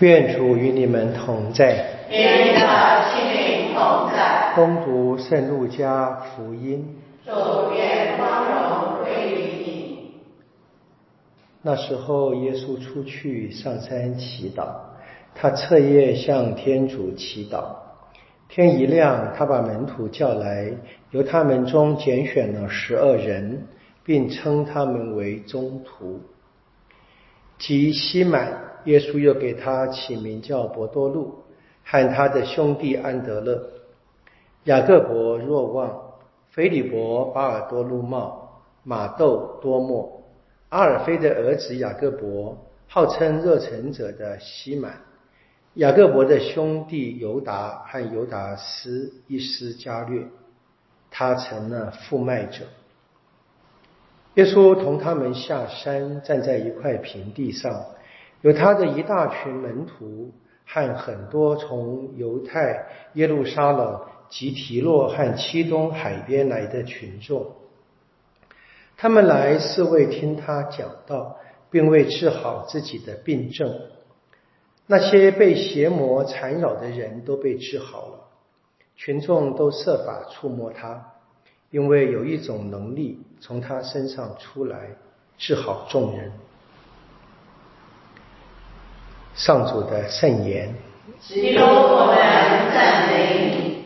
愿主与你们同在。愿的心灵同在。恭读圣路加福音。主愿光荣归于你。那时候，耶稣出去上山祈祷，他彻夜向天主祈祷。天一亮，他把门徒叫来，由他们中拣选了十二人，并称他们为宗徒。即西满。耶稣又给他起名叫伯多禄，和他的兄弟安德勒、雅各伯、若望、腓利伯、巴尔多禄茂、马窦、多莫、阿尔菲的儿子雅各伯，号称热诚者的西满，雅各伯的兄弟犹达和犹达斯一斯加略，他成了负卖者。耶稣同他们下山，站在一块平地上。有他的一大群门徒和很多从犹太、耶路撒冷及提洛和七东海边来的群众，他们来是为听他讲道，并为治好自己的病症。那些被邪魔缠绕的人都被治好了，群众都设法触摸他，因为有一种能力从他身上出来，治好众人。上主的圣言，基督我们赞美你。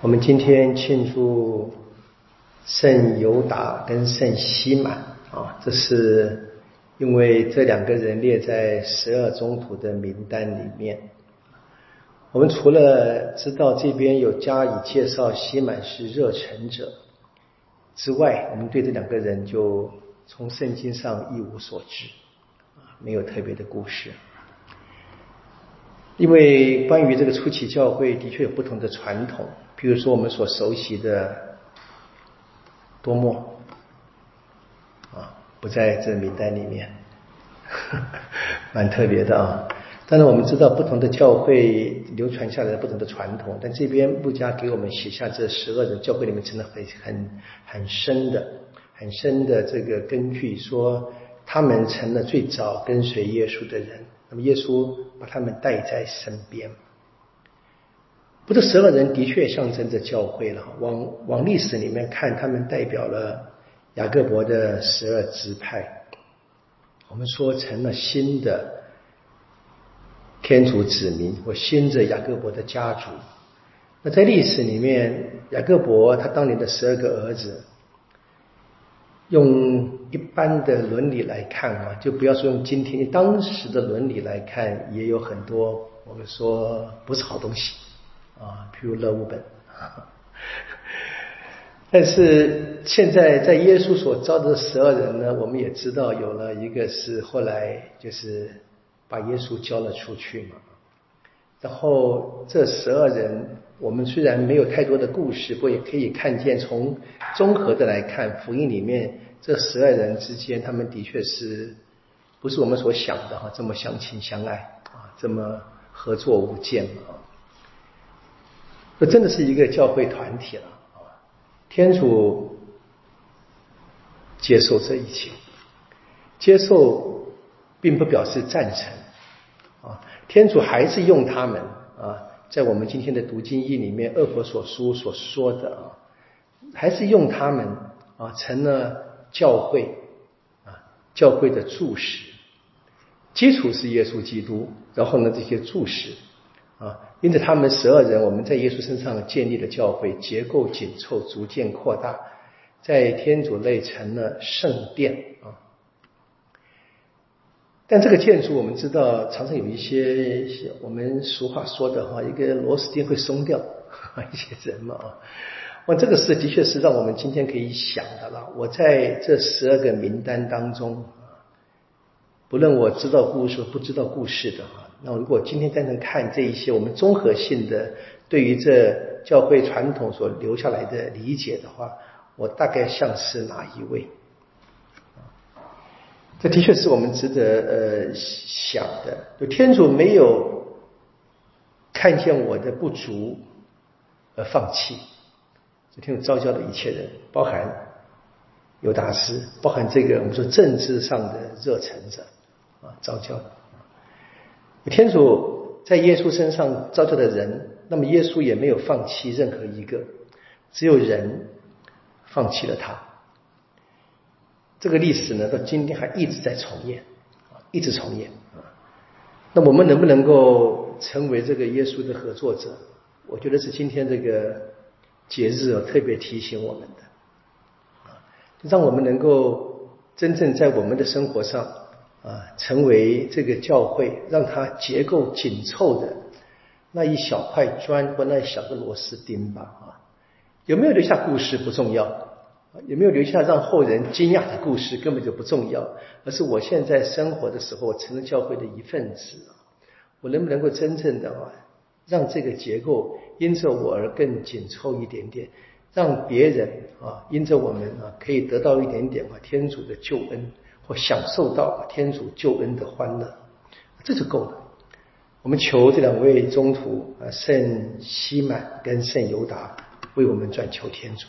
我们今天庆祝圣犹达跟圣西满啊，这是因为这两个人列在十二宗徒的名单里面。我们除了知道这边有加以介绍西满是热诚者之外，我们对这两个人就。从圣经上一无所知，啊，没有特别的故事。因为关于这个初期教会的确有不同的传统，比如说我们所熟悉的多莫，啊，不在这名单里面，蛮特别的啊。但是我们知道不同的教会流传下来的不同的传统，但这边陆家给我们写下这十二人教会里面真的很很很深的。很深的这个根据说，他们成了最早跟随耶稣的人。那么耶稣把他们带在身边。不，这十二人的确象征着教会了。往往历史里面看，他们代表了雅各伯的十二支派。我们说成了新的天主子民，或新的雅各伯的家族。那在历史里面，雅各伯他当年的十二个儿子。用一般的伦理来看啊，就不要说用今天当时的伦理来看，也有很多我们说不是好东西啊，譬如乐物本。但是现在在耶稣所招的十二人呢，我们也知道有了一个是后来就是把耶稣交了出去嘛。然后这十二人，我们虽然没有太多的故事，不过也可以看见，从综合的来看，福音里面这十二人之间，他们的确是不是我们所想的哈，这么相亲相爱啊，这么合作无间啊，这真的是一个教会团体了啊！天主接受这一切，接受并不表示赞成啊。天主还是用他们啊，在我们今天的读经义里面，恶佛所书所说的啊，还是用他们啊，成了教会啊，教会的柱石，基础是耶稣基督，然后呢，这些柱石啊，因此他们十二人，我们在耶稣身上建立了教会，结构紧凑，逐渐扩大，在天主内成了圣殿。但这个建筑，我们知道常常有一些我们俗话说的哈，一个螺丝钉会松掉，一些人嘛啊。我这个事的确是让我们今天可以想的了。我在这十二个名单当中，不论我知道故事不知道故事的哈，那如果今天单纯看这一些我们综合性的对于这教会传统所留下来的理解的话，我大概像是哪一位？这的确是我们值得呃想的。就天主没有看见我的不足而放弃，就天主召教的一切人，包含尤达斯，包含这个我们说政治上的热忱者啊，召教。天主在耶稣身上召教的人，那么耶稣也没有放弃任何一个，只有人放弃了他。这个历史呢，到今天还一直在重演啊，一直重演啊。那我们能不能够成为这个耶稣的合作者？我觉得是今天这个节日啊，特别提醒我们的啊，让我们能够真正在我们的生活上啊，成为这个教会，让它结构紧凑的那一小块砖或那一小个螺丝钉吧啊。有没有留下故事不重要。有没有留下让后人惊讶的故事根本就不重要，而是我现在生活的时候我成了教会的一份子，我能不能够真正的啊，让这个结构因着我而更紧凑一点点，让别人啊因着我们啊可以得到一点点啊天主的救恩或享受到天主救恩的欢乐，这就够了。我们求这两位中途啊圣西满跟圣尤达为我们转求天主。